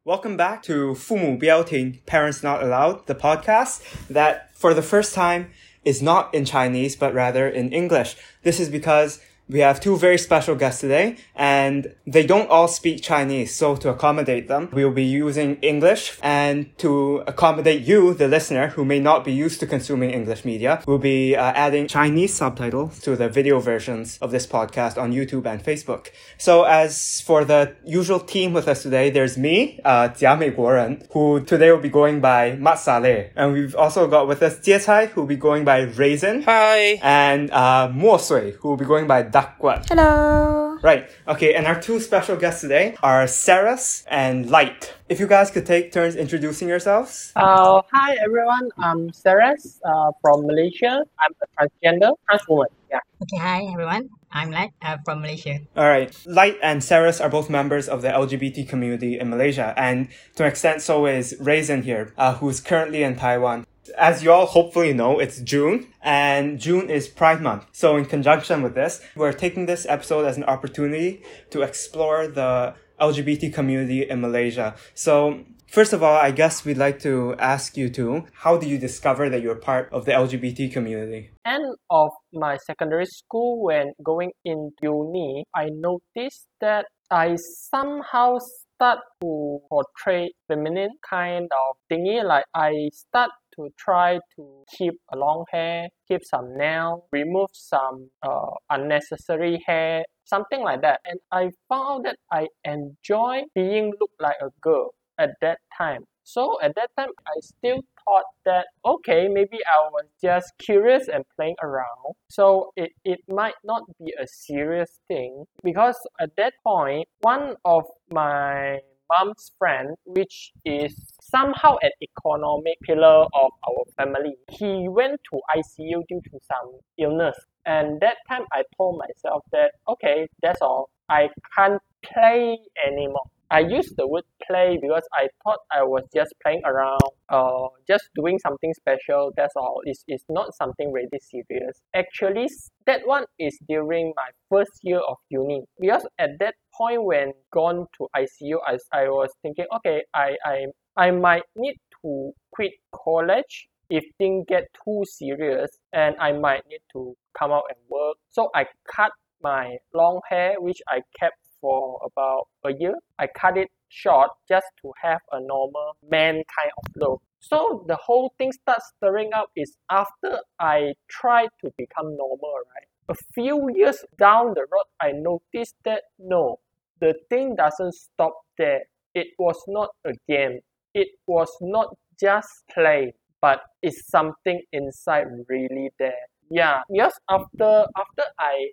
Welcome back to 父母不要听, Parents Not Allowed, the podcast that for the first time is not in Chinese, but rather in English. This is because we have two very special guests today and they don't all speak Chinese. So to accommodate them, we will be using English and to accommodate you, the listener, who may not be used to consuming English media, we'll be uh, adding Chinese subtitles to the video versions of this podcast on YouTube and Facebook. So as for the usual team with us today, there's me, uh, Jia Mei Guoren, who today will be going by Mat Saleh. And we've also got with us Jie Cai, who will be going by Raisin. Hi. And uh, Mo Sui, who will be going by Dakwat. Hello. Right. Okay. And our two special guests today are Ceres and Light. If you guys could take turns introducing yourselves. Uh, hi everyone. I'm Ceres uh, from Malaysia. I'm a transgender trans woman. Yeah. Okay, hi everyone. I'm Light uh, from Malaysia. All right. Light and Ceres are both members of the LGBT community in Malaysia, and to an extent, so is Raisin here, uh, who's currently in Taiwan. As you all hopefully know, it's June, and June is Pride Month. So, in conjunction with this, we're taking this episode as an opportunity to explore the LGBT community in Malaysia. So, first of all, I guess we'd like to ask you two, how do you discover that you're part of the LGBT community? End of my secondary school, when going into uni, I noticed that I somehow start to portray feminine kind of thingy. Like I start to try to keep a long hair, keep some nail, remove some uh, unnecessary hair, something like that. And I found that I enjoy being looked like a girl at that time. So at that time, I still thought that, okay, maybe I was just curious and playing around. So it, it might not be a serious thing because at that point, one of my mom's friend, which is somehow an economic pillar of our family. He went to ICU due to some illness. And that time I told myself that, okay, that's all. I can't play anymore. I used the word play because I thought I was just playing around, uh, just doing something special. That's all. It's, it's not something really serious. Actually, that one is during my first year of uni because at that point when gone to ICU, I, I was thinking, okay, I, I, I might need to quit college if things get too serious and I might need to come out and work. So I cut my long hair, which I kept for about a year. I cut it short just to have a normal man kind of look. So the whole thing starts stirring up is after I tried to become normal, right? A few years down the road, I noticed that no, the thing doesn't stop there. It was not a game. It was not just play, but it's something inside really there. Yeah, because after after I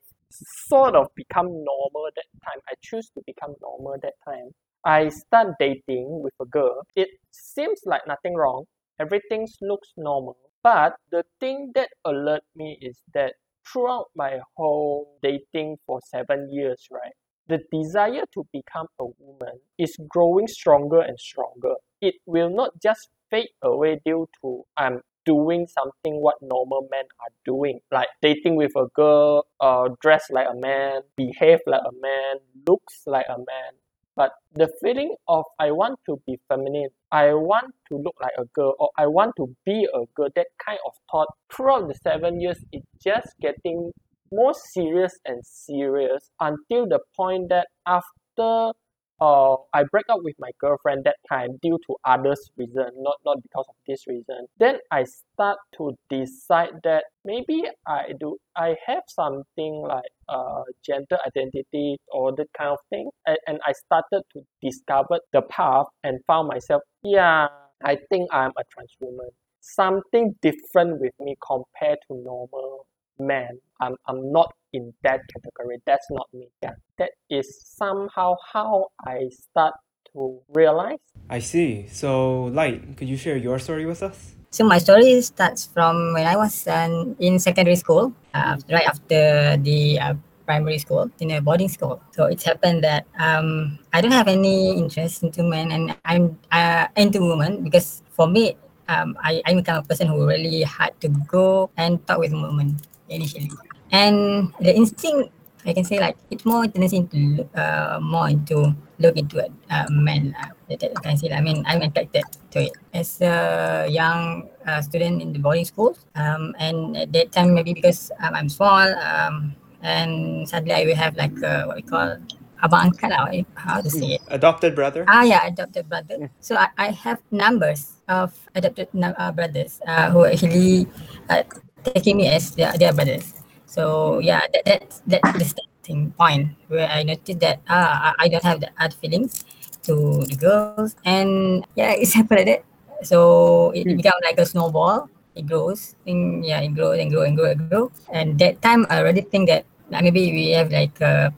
sort of become normal that time. I choose to become normal that time. I start dating with a girl. It seems like nothing wrong. Everything looks normal. But the thing that alert me is that throughout my whole dating for seven years, right, the desire to become a woman is growing stronger and stronger. It will not just fade away due to I'm doing something what normal men are doing, like dating with a girl, uh, dress like a man, behave like a man, looks like a man. But the feeling of I want to be feminine, I want to look like a girl, or I want to be a girl, that kind of thought throughout the seven years, it's just getting more serious and serious until the point that after uh, I break up with my girlfriend that time due to others reason, not not because of this reason. Then I start to decide that maybe I do I have something like uh gender identity or that kind of thing, and, and I started to discover the path and found myself. Yeah, I think I'm a trans woman. Something different with me compared to normal man. I'm I'm not in that category. That's not me. Yeah. That is somehow how I start to realize. I see. So, Light, could you share your story with us? So my story starts from when I was um, in secondary school, uh, right after the uh, primary school in a boarding school. So it happened that um, I don't have any interest into men and I'm uh, into women because for me, um, I, I'm the kind of person who really had to go and talk with women initially. And the instinct I can say like it's more tendency to uh, more into look into a uh, man. Uh, that, that I can say. I mean, I'm attracted to it as a young uh, student in the boarding school. Um, and at that time, maybe because um, I'm small, um, and suddenly I will have like uh, what we call abang angkat lah, how to say it. Adopted brother. Ah, yeah, adopted brother. So I, I have numbers of adopted uh, brothers uh, who actually uh, taking me as their, their brothers. So yeah, that that's that's the starting point where I noticed that ah I I don't have the other feelings to the girls, and yeah, it's happened like that. So it become like a snowball. It grows, and yeah, it grows and grow and grow and grow. And that time I already think that uh, maybe we have like uh,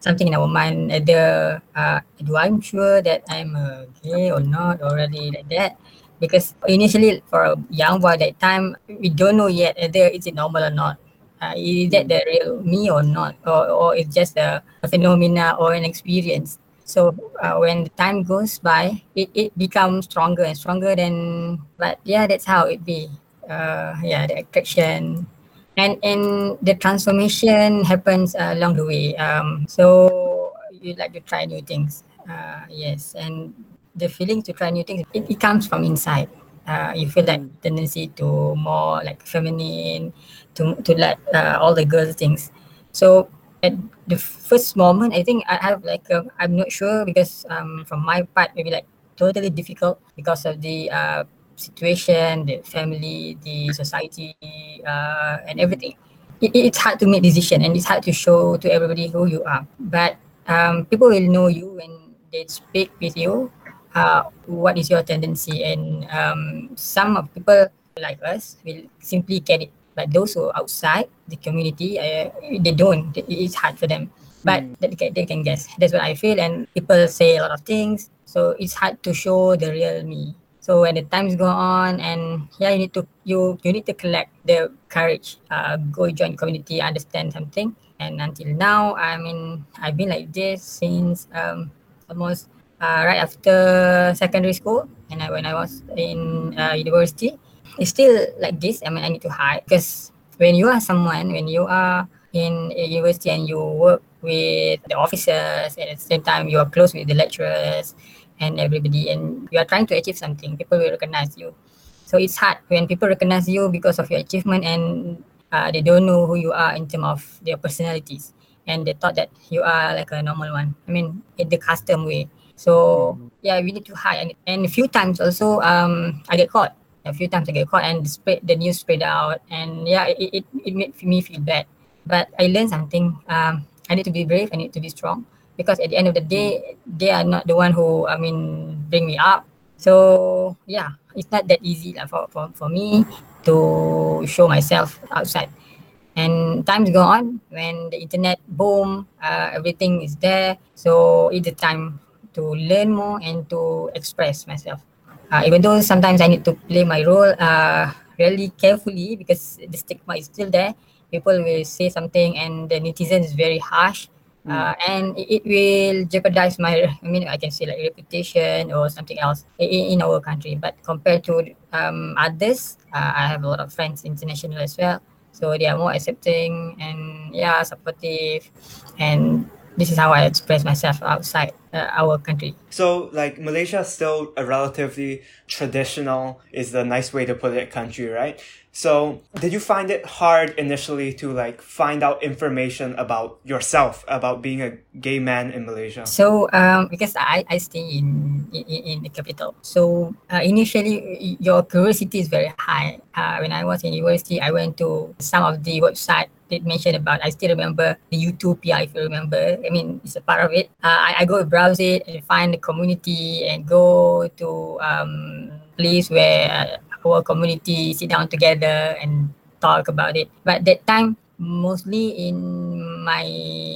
something in our mind. Either uh, do I'm sure that I'm uh, gay or not already like that. Because initially for a young boy that time, we don't know yet whether it's normal or not. Uh, is that the real me or not, or, or it's just a, a phenomena or an experience. So uh, when the time goes by, it, it becomes stronger and stronger. Then, but yeah, that's how it be. Uh, yeah, the attraction, and and the transformation happens along the way. Um, so you like to try new things. Uh, yes, and the feeling to try new things it, it comes from inside. Uh, you feel like tendency to more like feminine, to to like uh, all the girls things. So at the first moment, I think I have like i I'm not sure because um from my part maybe like totally difficult because of the uh situation, the family, the society, uh, and everything. It, it's hard to make decision and it's hard to show to everybody who you are. But um, people will know you when they speak with you. Uh, what is your tendency? And um, some of people like us will simply get it. But those who are outside the community, uh, they don't. It's hard for them. But Mm. they, can, they can guess. That's what I feel. And people say a lot of things. So it's hard to show the real me. So when the times go on and yeah, you need to you you need to collect the courage, uh, go join community, understand something. And until now, I mean, I've been like this since um, almost uh, right after secondary school, and I, when I was in uh, university, it's still like this. I mean, I need to hide because when you are someone, when you are in a university and you work with the officers, and at the same time you are close with the lecturers and everybody, and you are trying to achieve something, people will recognize you. So it's hard when people recognize you because of your achievement and uh, they don't know who you are in terms of their personalities and they thought that you are like a normal one. I mean, in the custom way. So yeah, we need to hide and, and a few times also um I get caught. A few times I get caught and spread the news spread out and yeah, it, it, it made me feel bad. But I learned something. Um, I need to be brave. I need to be strong because at the end of the day, they are not the one who I mean bring me up. So yeah, it's not that easy lah for, for, for me to show myself outside. And times go on when the internet boom, uh, everything is there. So it's the time to learn more and to express myself. Uh, even though sometimes I need to play my role uh, really carefully because the stigma is still there. People will say something and the netizen is very harsh. Uh, and it, it will jeopardize my, I mean, I can say like reputation or something else in, in our country. But compared to um, others, uh, I have a lot of friends international as well. So they are more accepting and yeah, supportive. And this is how I express myself outside uh, our country. So, like, Malaysia is still a relatively traditional, is the nice way to put it, country, right? So, did you find it hard initially to, like, find out information about yourself, about being a gay man in Malaysia? So um, because I, I stay in, in in the capital, so uh, initially your curiosity is very high. Uh, when I was in university, I went to some of the website that mentioned about. I still remember the Utopia, if you remember. I mean, it's a part of it. Uh, I, I go browse it and find the community and go to um, place where uh, our community sit down together and talk about it. But that time, mostly in my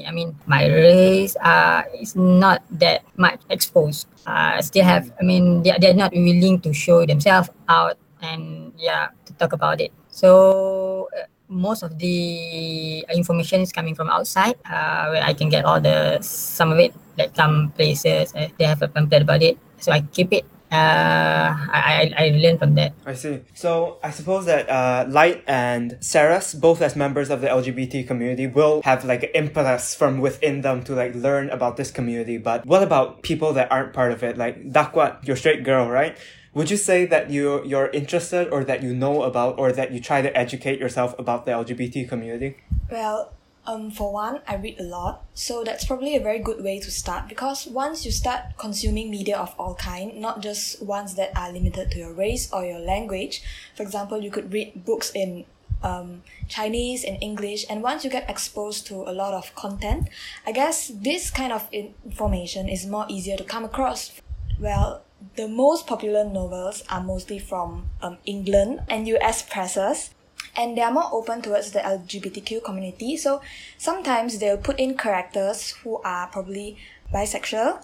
i mean my race uh is not that much exposed uh still have i mean they're, they're not willing to show themselves out and yeah to talk about it so uh, most of the information is coming from outside uh, where i can get all the some of it like some places uh, they have a pamphlet about it so i keep it uh, I, I I learned from that. I see. So I suppose that uh, Light and Ceres, both as members of the LGBT community, will have like an impetus from within them to like learn about this community. But what about people that aren't part of it? Like Dakwat, you're straight girl, right? Would you say that you you're interested or that you know about or that you try to educate yourself about the LGBT community? Well, um, for one, I read a lot, so that's probably a very good way to start because once you start consuming media of all kind, not just ones that are limited to your race or your language. For example, you could read books in um, Chinese and English, and once you get exposed to a lot of content, I guess this kind of information is more easier to come across. Well, the most popular novels are mostly from um, England and US presses and they are more open towards the LGBTQ community. So sometimes they'll put in characters who are probably bisexual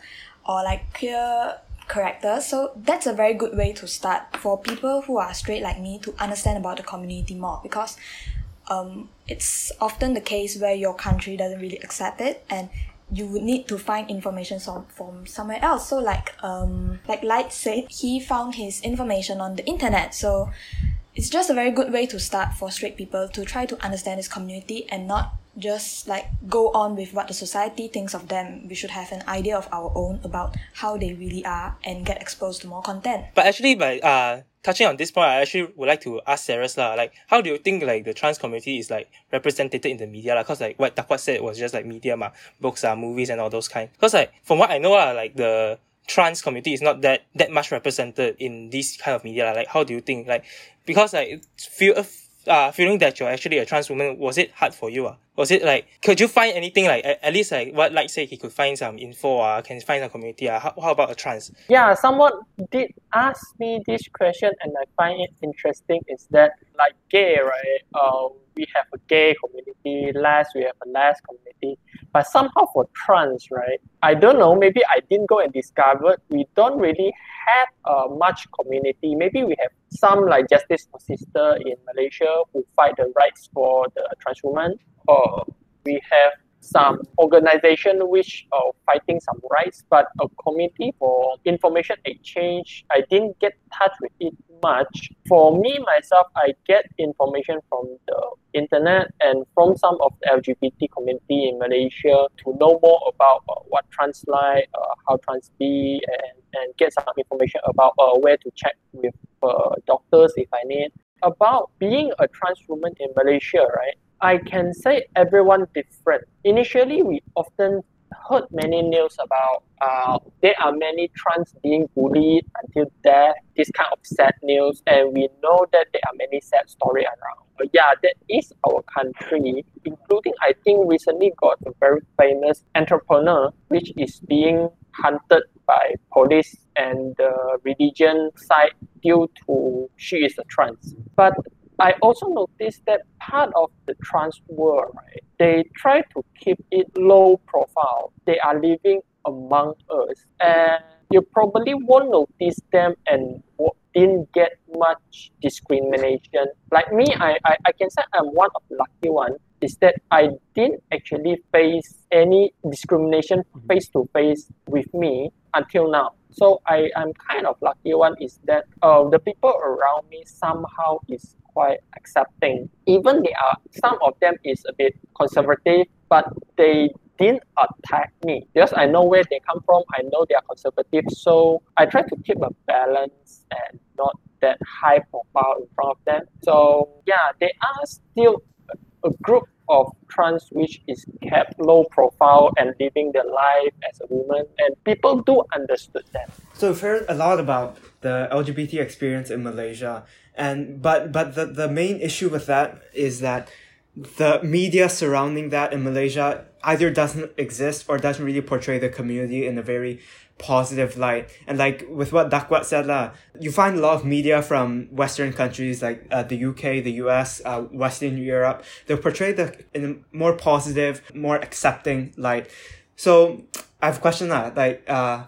or like queer characters. So that's a very good way to start for people who are straight like me to understand about the community more because um, it's often the case where your country doesn't really accept it and you would need to find information from, from somewhere else. So like um like Light said, he found his information on the internet. So it's just a very good way to start for straight people to try to understand this community and not just like go on with what the society thinks of them. We should have an idea of our own about how they really are and get exposed to more content. But actually, by uh touching on this point, I actually would like to ask Sarah lah, like how do you think like the trans community is like represented in the media? Like, cause like what Dakwat said was just like media, ma, books, uh, movies, and all those kind. Cause like from what I know, uh, like the trans community is not that that much represented in this kind of media. Like, how do you think? Like, because like feel uh, feeling that you're actually a trans woman, was it hard for you? Uh? Was it like, could you find anything like, at, at least like what like say he could find some info, uh, can find some community, uh, how, how about a trans? Yeah, someone did ask me this question and I find it interesting is that like gay, right? Uh, we have a gay community, less we have a less community. But somehow for trans, right? I don't know, maybe I didn't go and discover, we don't really have uh, much community. Maybe we have some like Justice for Sister in Malaysia who fight the rights for the trans woman or we have some organization which are fighting some rights, but a committee for information exchange, I didn't get touch with it much. For me myself, I get information from the internet and from some of the LGBT community in Malaysia to know more about uh, what trans like, uh, how trans be, and, and get some information about uh, where to check with uh, doctors if I need. About being a trans woman in Malaysia, right? I can say everyone different. Initially, we often heard many news about uh, there are many trans being bullied until death, this kind of sad news, and we know that there are many sad stories around. But yeah, that is our country, including I think recently got a very famous entrepreneur which is being hunted by police and the religion side due to she is a trans. But I also noticed that part of the trans world, right, they try to keep it low profile. They are living among us, and you probably won't notice them and didn't get much discrimination. Like me, I, I, I can say I'm one of the lucky ones is that I didn't actually face any discrimination face to face with me until now. So I, I'm kind of lucky one is that uh, the people around me somehow is quite accepting. Even they are some of them is a bit conservative, but they didn't attack me because I know where they come from. I know they are conservative, so I try to keep a balance and not that high profile in front of them. So yeah, they are still a group of trans which is kept low profile and living their life as a woman and people do understood that. So we've heard a lot about the lgbt experience in malaysia and but but the, the main issue with that is that the media surrounding that in malaysia either doesn't exist or doesn't really portray the community in a very positive light. And like with what Dakwat said, lah, you find a lot of media from Western countries like uh, the UK, the US, uh, Western Europe. They portray the in a more positive, more accepting light. So I have a question lah, like uh,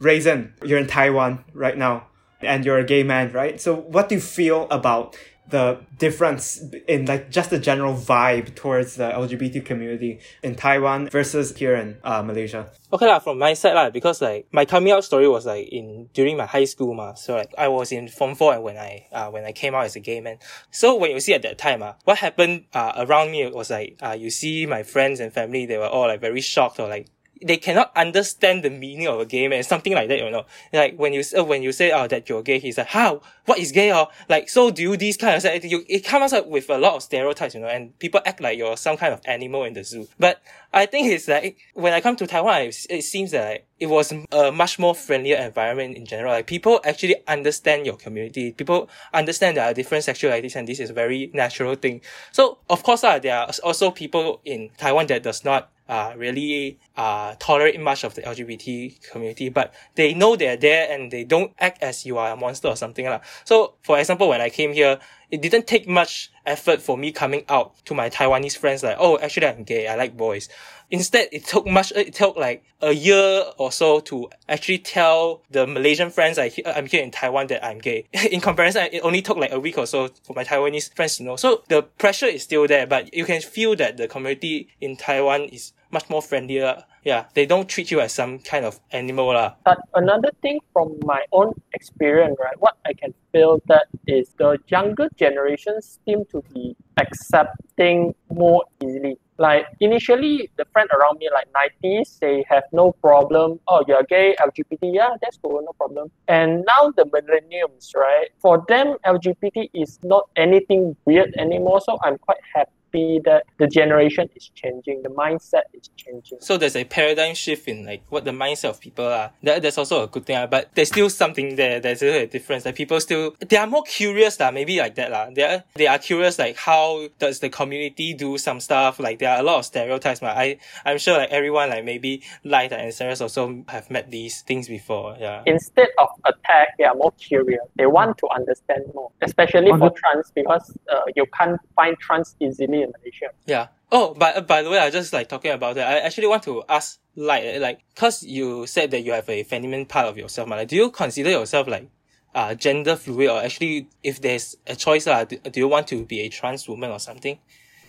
Raisin, you're in Taiwan right now and you're a gay man, right? So what do you feel about the difference in like just the general vibe towards the LGBT community in Taiwan versus here in uh, Malaysia? Okay lah, from my side lah, because like my coming out story was like in during my high school ma. So like I was in form four and when I uh, when I came out as a gay man. So when you see at that time uh, what happened uh, around me was like uh, you see my friends and family they were all like very shocked or like they cannot understand the meaning of a gay man, something like that, you know. Like when you uh, when you say oh that you're gay, he's like how what is gay or like so do you these kind of stuff. You, it comes up with a lot of stereotypes, you know, and people act like you're some kind of animal in the zoo. But I think it's like when I come to Taiwan, it, it seems that like, it was a much more friendlier environment in general. Like people actually understand your community. People understand there are different sexualities, and this is a very natural thing. So of course, uh, there are also people in Taiwan that does not uh, really uh, tolerate much of the LGBT community, but they know they're there and they don't act as you are a monster or something. La. So, for example, when I came here, it didn't take much effort for me coming out to my Taiwanese friends like, oh, actually I'm gay, I like boys. Instead, it took much, it took like a year or so to actually tell the Malaysian friends I, I'm here in Taiwan that I'm gay. in comparison, it only took like a week or so for my Taiwanese friends to know. So the pressure is still there, but you can feel that the community in Taiwan is much more friendlier. Yeah, they don't treat you as some kind of animal. La. But another thing from my own experience, right, what I can feel that is the younger generations seem to be accepting more easily. Like initially, the friend around me, like 90s, they have no problem. Oh, you're gay, LGBT, yeah, that's cool, no problem. And now the millenniums, right? For them, LGBT is not anything weird anymore. So I'm quite happy be that the generation is changing, the mindset is changing. So there's a paradigm shift in like what the mindset of people are. That, that's also a good thing, uh, but there's still something there. There's still a difference. Like people still, they are more curious, uh, maybe like that. Uh. They, are, they are curious like how does the community do some stuff. Like there are a lot of stereotypes. Uh. I, I'm sure like everyone like maybe Light and Sarah also have met these things before. Yeah. Instead of attack, they are more curious. They want to understand more, especially for trans because uh, you can't find trans easily in Malaysia. Yeah. Oh, but by the way, I just like talking about that. I actually want to ask, like, like, cause you said that you have a feminine part of yourself, like, do you consider yourself like, uh, gender fluid, or actually, if there's a choice, uh, do, do you want to be a trans woman or something?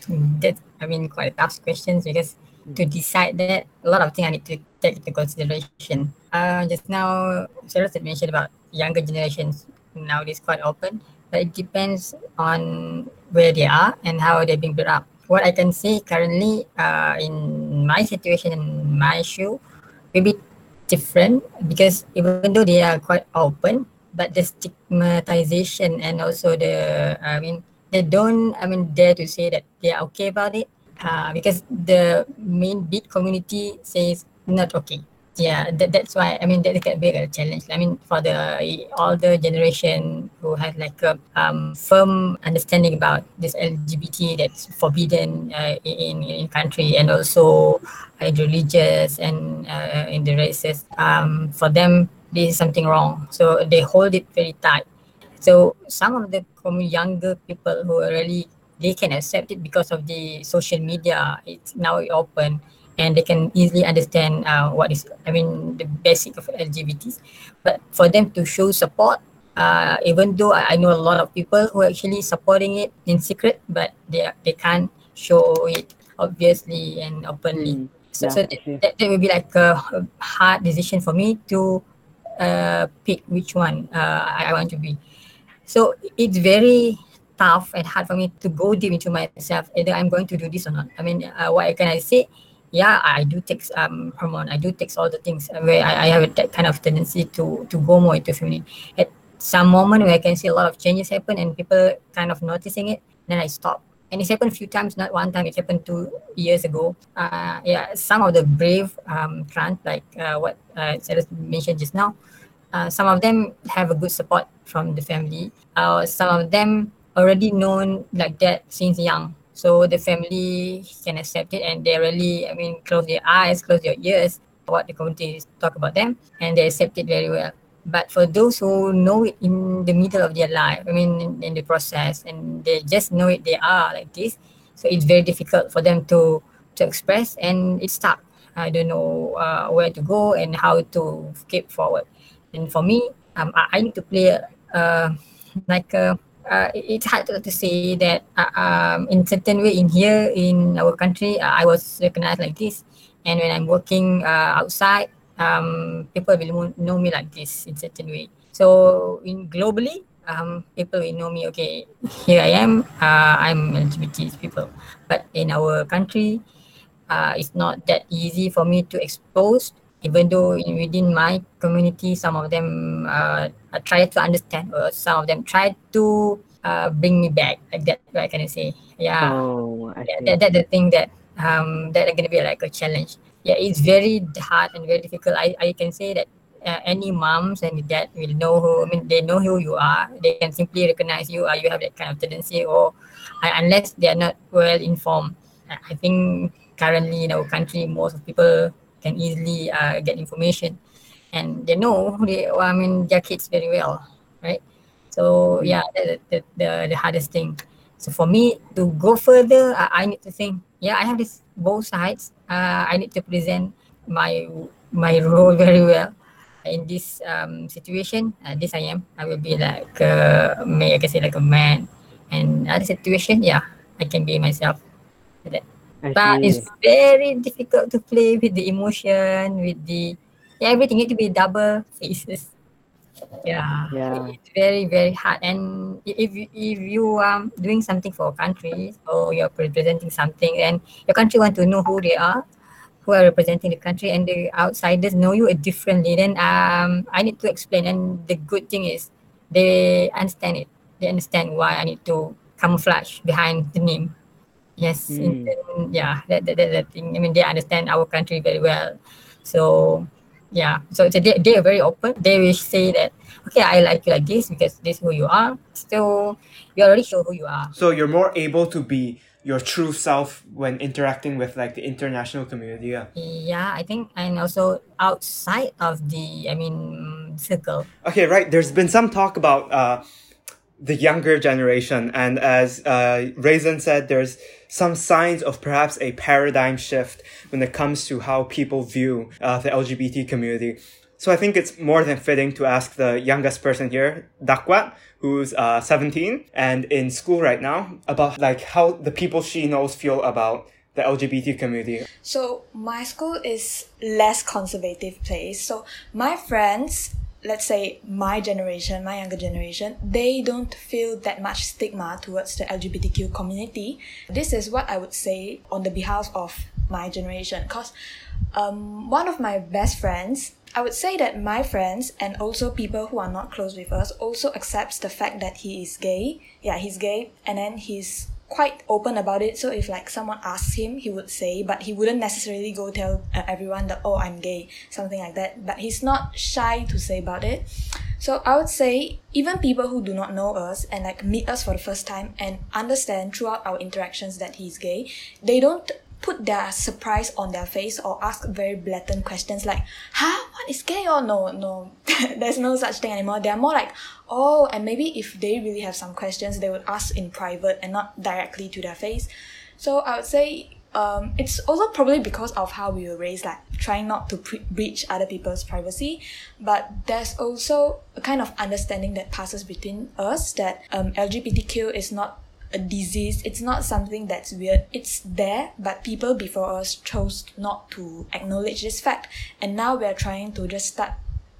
That I mean, quite tough questions because to decide that a lot of things I need to take into consideration. Uh, just now, Sarah said mentioned about younger generations nowadays quite open but it depends on where they are and how they're being brought up. What I can say currently uh, in my situation in my shoe, maybe different because even though they are quite open, but the stigmatization and also the I mean they don't I mean dare to say that they are okay about it uh, because the main big community says not okay yeah that, that's why i mean that can be a challenge. I mean for the older generation who had like a um, firm understanding about this lgbt that's forbidden uh, in in country and also uh, religious and uh, in the races um, for them this is something wrong. So they hold it very tight. So some of the younger people who are really they can accept it because of the social media. It's now open and they can easily understand uh, what is I mean the basic of LGBTs. But for them to show support, uh, even though I, I know a lot of people who are actually supporting it in secret, but they they can't show it obviously and openly. Mm, so, yeah, so that, that, that will be like a hard decision for me to uh, pick which one uh, I, I want to be. So it's very tough and hard for me to go deep into myself either I'm going to do this or not. I mean, uh, what can I say? Yeah, I do take um hormone. I do take all the things where I, I have that kind of tendency to to go more into feminine. At some moment where I can see a lot of changes happen and people kind of noticing it, then I stop. And it's happened a few times, not one time. It happened two years ago. Uh, yeah, some of the brave um, trans, like uh, what uh, Sarah mentioned just now, uh, some of them have a good support from the family. Uh, some of them already known like that since young. So the family can accept it and they really, I mean, close their eyes, close their ears, what the community talk about them, and they accept it very well. But for those who know it in the middle of their life, I mean, in, in the process, and they just know it, they are like this. So it's very difficult for them to to express, and it's stuck. I don't know uh, where to go and how to keep forward. And for me, um, I, I need to play uh, like a uh, it's hard to, to say that uh, um, in certain way in here in our country uh, I was recognized like this, and when I'm working uh, outside, um, people will know me like this in certain way. So in globally, um, people will know me. Okay, here I am. Uh, I'm LGBT people, but in our country, uh, it's not that easy for me to expose. Even though in, within my community, some of them uh, try to understand, or some of them try to uh, bring me back. Like that, what I can I say? Yeah, Oh, I see. that, the thing that um that are gonna be like a challenge. Yeah, it's very hard and very difficult. I, I can say that uh, any moms and dad will know who I mean they know who you are. They can simply recognize you or you have that kind of tendency or uh, unless they are not well informed. I I think currently in our country most of people can easily uh, get information and they know they I mean their kids very well, right? So yeah, that, that, the the hardest thing. So for me to go further, I, I need to think. Yeah, I have this both sides. Uh, I need to present my my role very well in this um, situation. Uh, this I am. I will be like uh, may I can say like a man. And other situation, yeah, I can be myself. Like that. I But see. it's very difficult to play with the emotion, with the everything need to be double faces. Yeah, Yeah. it's very very hard. And if you, if you um doing something for a country or you're representing something, and your country want to know who they are, who are representing the country, and the outsiders know you differently, then um I need to explain. And the good thing is they understand it. They understand why I need to camouflage behind the name. Yes, in- yeah, that, that, that, that thing. I mean, they understand our country very well. So, yeah, so it's a, they, they are very open. They will say that, okay, I like you like this because this is who you are. So, you already show who you are. So you're more able to be your true self when interacting with like the international community. Yeah. Yeah, I think, and also outside of the, I mean, circle. Okay, right. There's been some talk about uh, the younger generation, and as uh, Raisin said, there's some signs of perhaps a paradigm shift when it comes to how people view uh, the LGBT community. So I think it's more than fitting to ask the youngest person here, Dakwat, who's uh, 17 and in school right now, about like how the people she knows feel about the LGBT community. So my school is less conservative place. So my friends, let's say my generation, my younger generation, they don't feel that much stigma towards the LGBTQ community. This is what I would say on the behalf of my generation. Cause um, one of my best friends, I would say that my friends and also people who are not close with us also accepts the fact that he is gay. Yeah, he's gay, and then he's quite open about it. So if like someone asks him, he would say, but he wouldn't necessarily go tell uh, everyone that oh I'm gay, something like that. But he's not shy to say about it. So I would say even people who do not know us and like meet us for the first time and understand throughout our interactions that he's gay, they don't put their surprise on their face or ask very blatant questions like, huh, what is gay or no, no, there's no such thing anymore. They're more like, oh, and maybe if they really have some questions, they would ask in private and not directly to their face. So I would say um, it's also probably because of how we were raised, like trying not to pre- breach other people's privacy. But there's also a kind of understanding that passes between us that um, LGBTQ is not a disease. It's not something that's weird. It's there, but people before us chose not to acknowledge this fact. And now we're trying to just start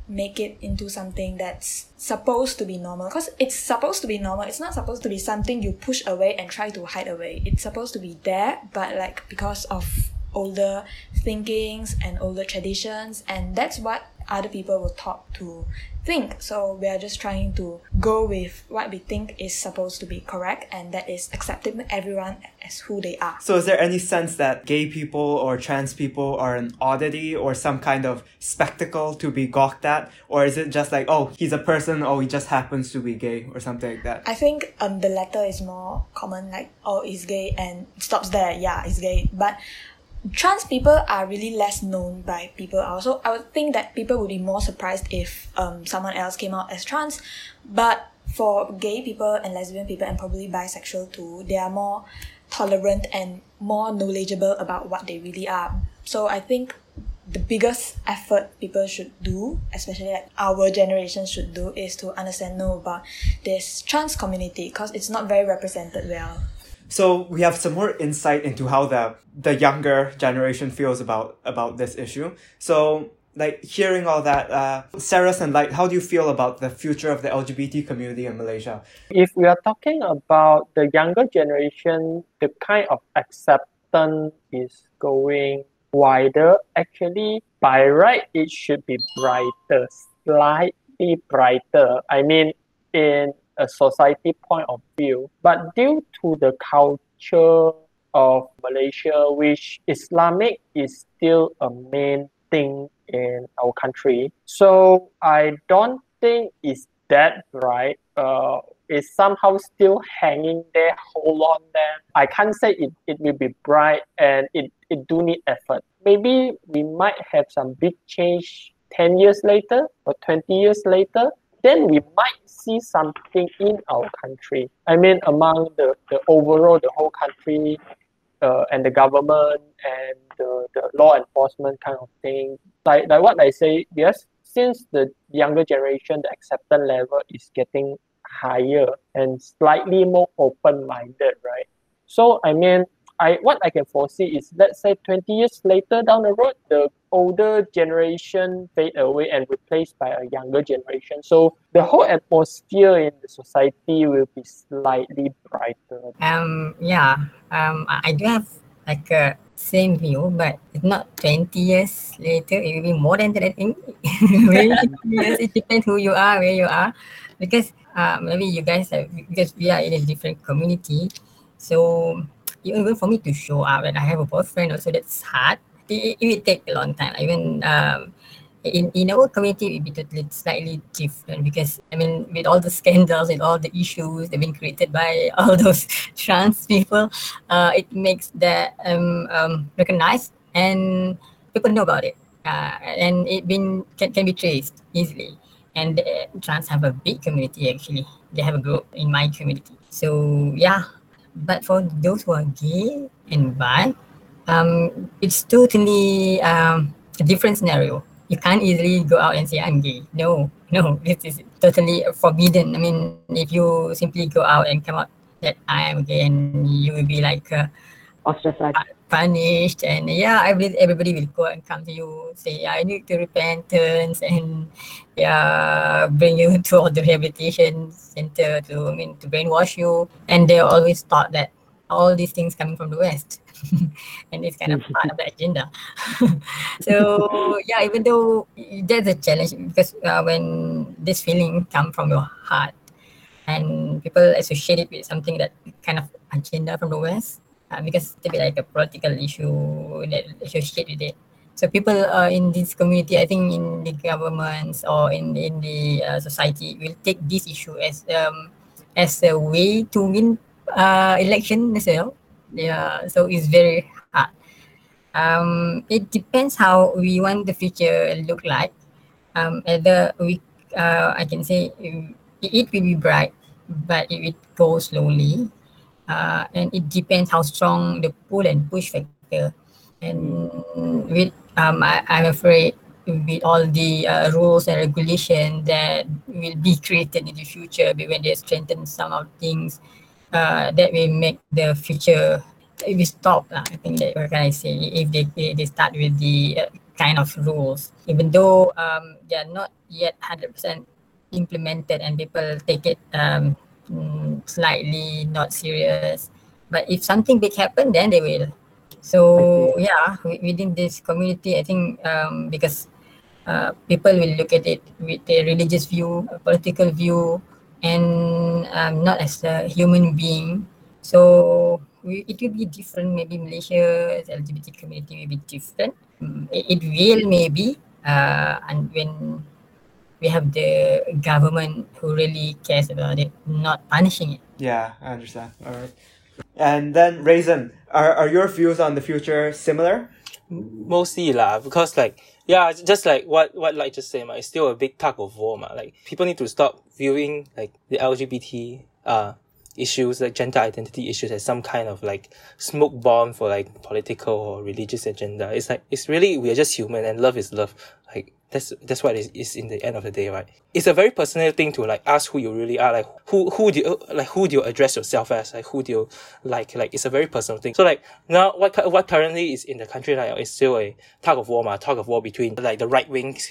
make it into something that's supposed to be normal because it's supposed to be normal it's not supposed to be something you push away and try to hide away it's supposed to be there but like because of older thinkings and older traditions and that's what other people were taught to think so we are just trying to go with what we think is supposed to be correct and that is accepting everyone as who they are So is there any sense that gay people or trans people are an oddity or some kind of spectacle to be gawked at? Or is it just like, oh, he's a person, oh, he just happens to be gay or something like that? I think um the latter is more common, like oh he's gay and stops there. Yeah, he's gay. But trans people are really less known by people. Also, I would think that people would be more surprised if um someone else came out as trans. But for gay people and lesbian people and probably bisexual too, they are more tolerant and more knowledgeable about what they really are. So I think the biggest effort people should do, especially like our generation should do, is to understand know about this trans community because it's not very represented well. So we have some more insight into how the the younger generation feels about about this issue. So like hearing all that, uh, Sarah and how do you feel about the future of the LGBT community in Malaysia? If we are talking about the younger generation, the kind of acceptance is going wider. Actually, by right, it should be brighter, slightly brighter. I mean, in a society point of view, but due to the culture of Malaysia, which Islamic is still a main thing in our country. So I don't think it's that bright. Uh, it's somehow still hanging there, hold on there. I can't say it, it will be bright and it, it do need effort. Maybe we might have some big change 10 years later or 20 years later. Then we might see something in our country. I mean, among the, the overall, the whole country uh, and the government and the, the law enforcement kind of thing. Like, like what I say, yes, since the younger generation, the acceptance level is getting higher and slightly more open-minded, right? So I mean, I what I can foresee is let's say 20 years later down the road, the older generation fade away and replaced by a younger generation. So the whole atmosphere in the society will be slightly brighter. Um yeah. Um I do have like a same view, but it's not 20 years later, it will be more than that, I think. yes, it depends who you are, where you are. Because uh, maybe you guys have, because we are in a different community. So even for me to show up and I have a boyfriend also, that's hard. It, it will take a long time. Even um, in, in our community, it will be totally slightly different because I mean, with all the scandals and all the issues that have been created by all those trans people, uh, it makes that um, um, recognized and people know about it. Uh, and it been can, can be traced easily. And uh, trans have a big community actually. They have a group in my community. So yeah, but for those who are gay and bi, um, it's totally um, a different scenario you can't easily go out and say I'm gay. No, no, this is totally forbidden. I mean, if you simply go out and come out that I am gay, and you will be like uh, ostracized, punished, and yeah, I believe everybody will go and come to you, say, yeah, I need to repentance, and yeah, bring you to all the rehabilitation center to, I mean, to brainwash you, and they always thought that all these things coming from the West. and it's kind of part of the agenda. so yeah, even though there's a challenge because uh, when this feeling come from your heart and people associate it with something that kind of agenda from the West, uh, because it's a bit like a political issue that associate with it. So people uh, in this community, I think in the governments or in in the uh, society will take this issue as um, as a way to win uh, election as well. Yeah so it's very hard. Um it depends how we want the future look like. Um either we uh, i can say it, it will be bright but it will go slowly uh, and it depends how strong the pull and push factor. And with um I, i'm afraid with all the uh, rules and regulation that will be created in the future when they strengthen some of things uh, that will make the future if we stop uh, i think that what can i say? If they, they, start with the uh, kind of rules. Even though um, they are not yet 100% implemented and people take it um, mm, slightly not serious but if something big happen then they will so yeah within this community i think um, because uh, people will look at it with a religious view a political view and um, not as a human being. So we, it will be different. Maybe Malaysia, the LGBT community will be different. Um, it, it will maybe, uh, and when we have the government who really cares about it, not punishing it. Yeah, I understand. All right. And then Raisin, are, are your views on the future similar? Mostly lah, because like yeah, just like what what like just said, ma, it's still a big tug of war, ma. Like people need to stop viewing like the LGBT uh issues like gender identity issues as some kind of like smoke bomb for like political or religious agenda. It's like it's really we are just human and love is love. That's that's what it is in the end of the day, right? It's a very personal thing to like ask who you really are, like who who do you like who do you address yourself as, like who do you like like it's a very personal thing. So like now what what currently is in the country like is still a tug of war, ma, tug of war between like the right wings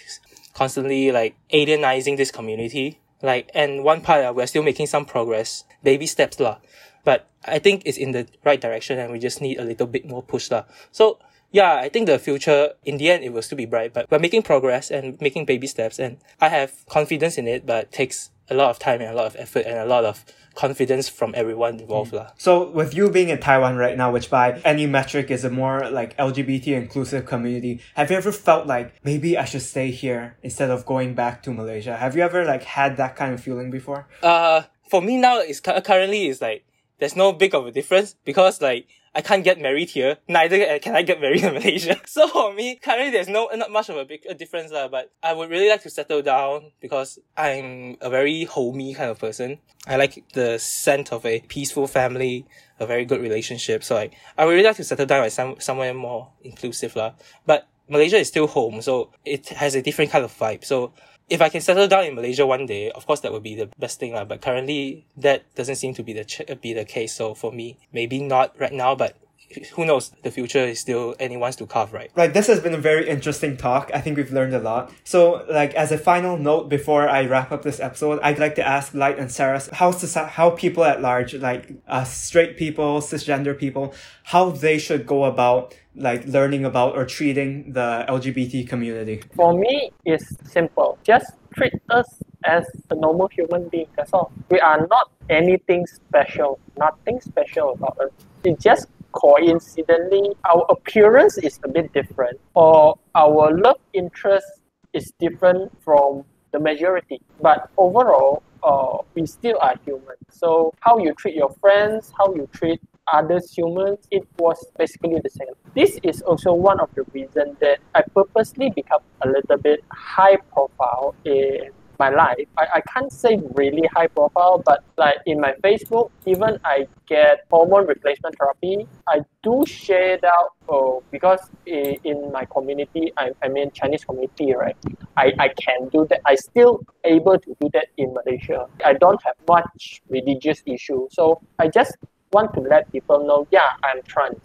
constantly like alienizing this community. Like and one part uh, we're still making some progress, baby steps lah. But I think it's in the right direction and we just need a little bit more push lah. So yeah, I think the future, in the end, it will still be bright, but we're making progress and making baby steps. And I have confidence in it, but it takes a lot of time and a lot of effort and a lot of confidence from everyone involved. Mm. So with you being in Taiwan right now, which by any metric is a more like LGBT inclusive community, have you ever felt like maybe I should stay here instead of going back to Malaysia? Have you ever like had that kind of feeling before? Uh, for me now, it's currently is like, there's no big of a difference because like I can't get married here. Neither can I get married in Malaysia. So for me, currently there's no not much of a big a difference lah. But I would really like to settle down because I'm a very homey kind of person. I like the scent of a peaceful family, a very good relationship. So like I would really like to settle down some somewhere more inclusive lah. But Malaysia is still home, so it has a different kind of vibe. So if I can settle down in Malaysia one day, of course that would be the best thing lah. But currently, that doesn't seem to be the ch- be the case. So for me, maybe not right now, but who knows? The future is still anyone's to carve, right? Right. This has been a very interesting talk. I think we've learned a lot. So, like as a final note before I wrap up this episode, I'd like to ask Light and Ceres how how people at large, like uh, straight people, cisgender people, how they should go about like learning about or treating the LGBT community. For me, it's simple. Just treat us as a normal human being. That's all. We are not anything special. Nothing special about us. It's just coincidentally, our appearance is a bit different, or our love interest is different from the majority. But overall, uh, we still are human. So how you treat your friends, how you treat others humans, it was basically the same. This is also one of the reasons that I purposely become a little bit high profile in my life. I, I can't say really high profile, but like in my Facebook, even I get hormone replacement therapy, I do share out oh, because in my community, I, I mean Chinese community, right? I, I can do that. I still able to do that in Malaysia. I don't have much religious issue. So I just want to let people know, yeah, I'm trans.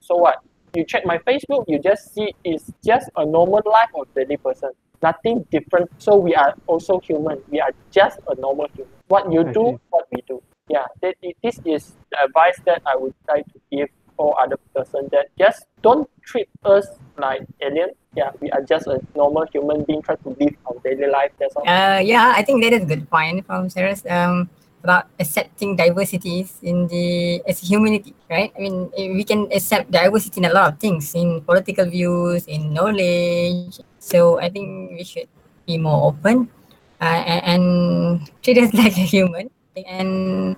So what? You check my Facebook, you just see it's just a normal life of daily person nothing different. So we are also human. We are just a normal human. What you do, what we do. Yeah, that, this is the advice that I would try to give all other person that just don't treat us like alien. Yeah, we are just a normal human being trying to live our daily life. That's all. Uh, yeah, I think that is a good point from Ceres. Um, about accepting diversities in the as humanity, right? I mean, we can accept diversity in a lot of things, in political views, in knowledge, so I think we should be more open uh, and, treat us like a human. And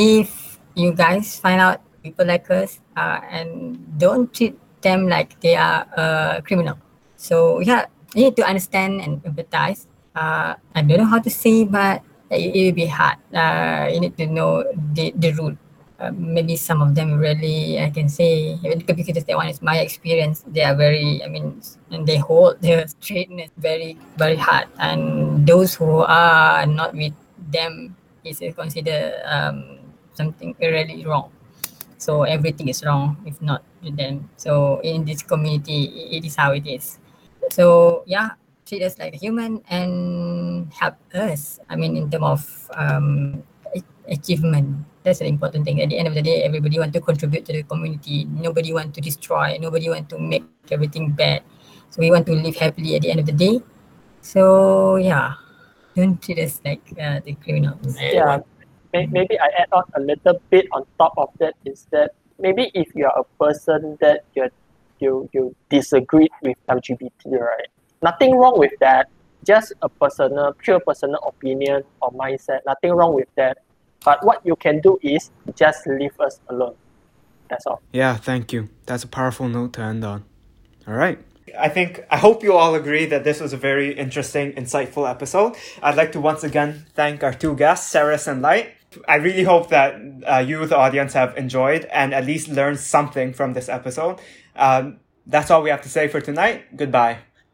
if you guys find out people like us uh, and don't treat them like they are a criminal. So yeah, you need to understand and empathize. Uh, I don't know how to say, but it, it will be hard. Uh, you need to know the, the rule. Uh, maybe some of them really I can say because that one is my experience. They are very I mean and they hold their straightness very very hard. And those who are not with them is considered um, something really wrong. So everything is wrong if not with them. So in this community it is how it is. So yeah treat us like a human and help us I mean in terms of um, achievement. That's an important thing. At the end of the day everybody want to contribute to the community. Nobody want to destroy. Nobody want to make everything bad. So we want to live happily at the end of the day. So yeah. Don't treat us like uh, the criminals. Yeah. Maybe i add on a little bit on top of that is that maybe if you are a person that you you you disagree with lgbt right nothing wrong with that just a personal pure personal opinion or mindset nothing wrong with that but what you can do is just leave us alone. That's all. Yeah, thank you. That's a powerful note to end on. All right. I think, I hope you all agree that this was a very interesting, insightful episode. I'd like to once again thank our two guests, Ceres and Light. I really hope that uh, you, the audience, have enjoyed and at least learned something from this episode. Um, that's all we have to say for tonight. Goodbye.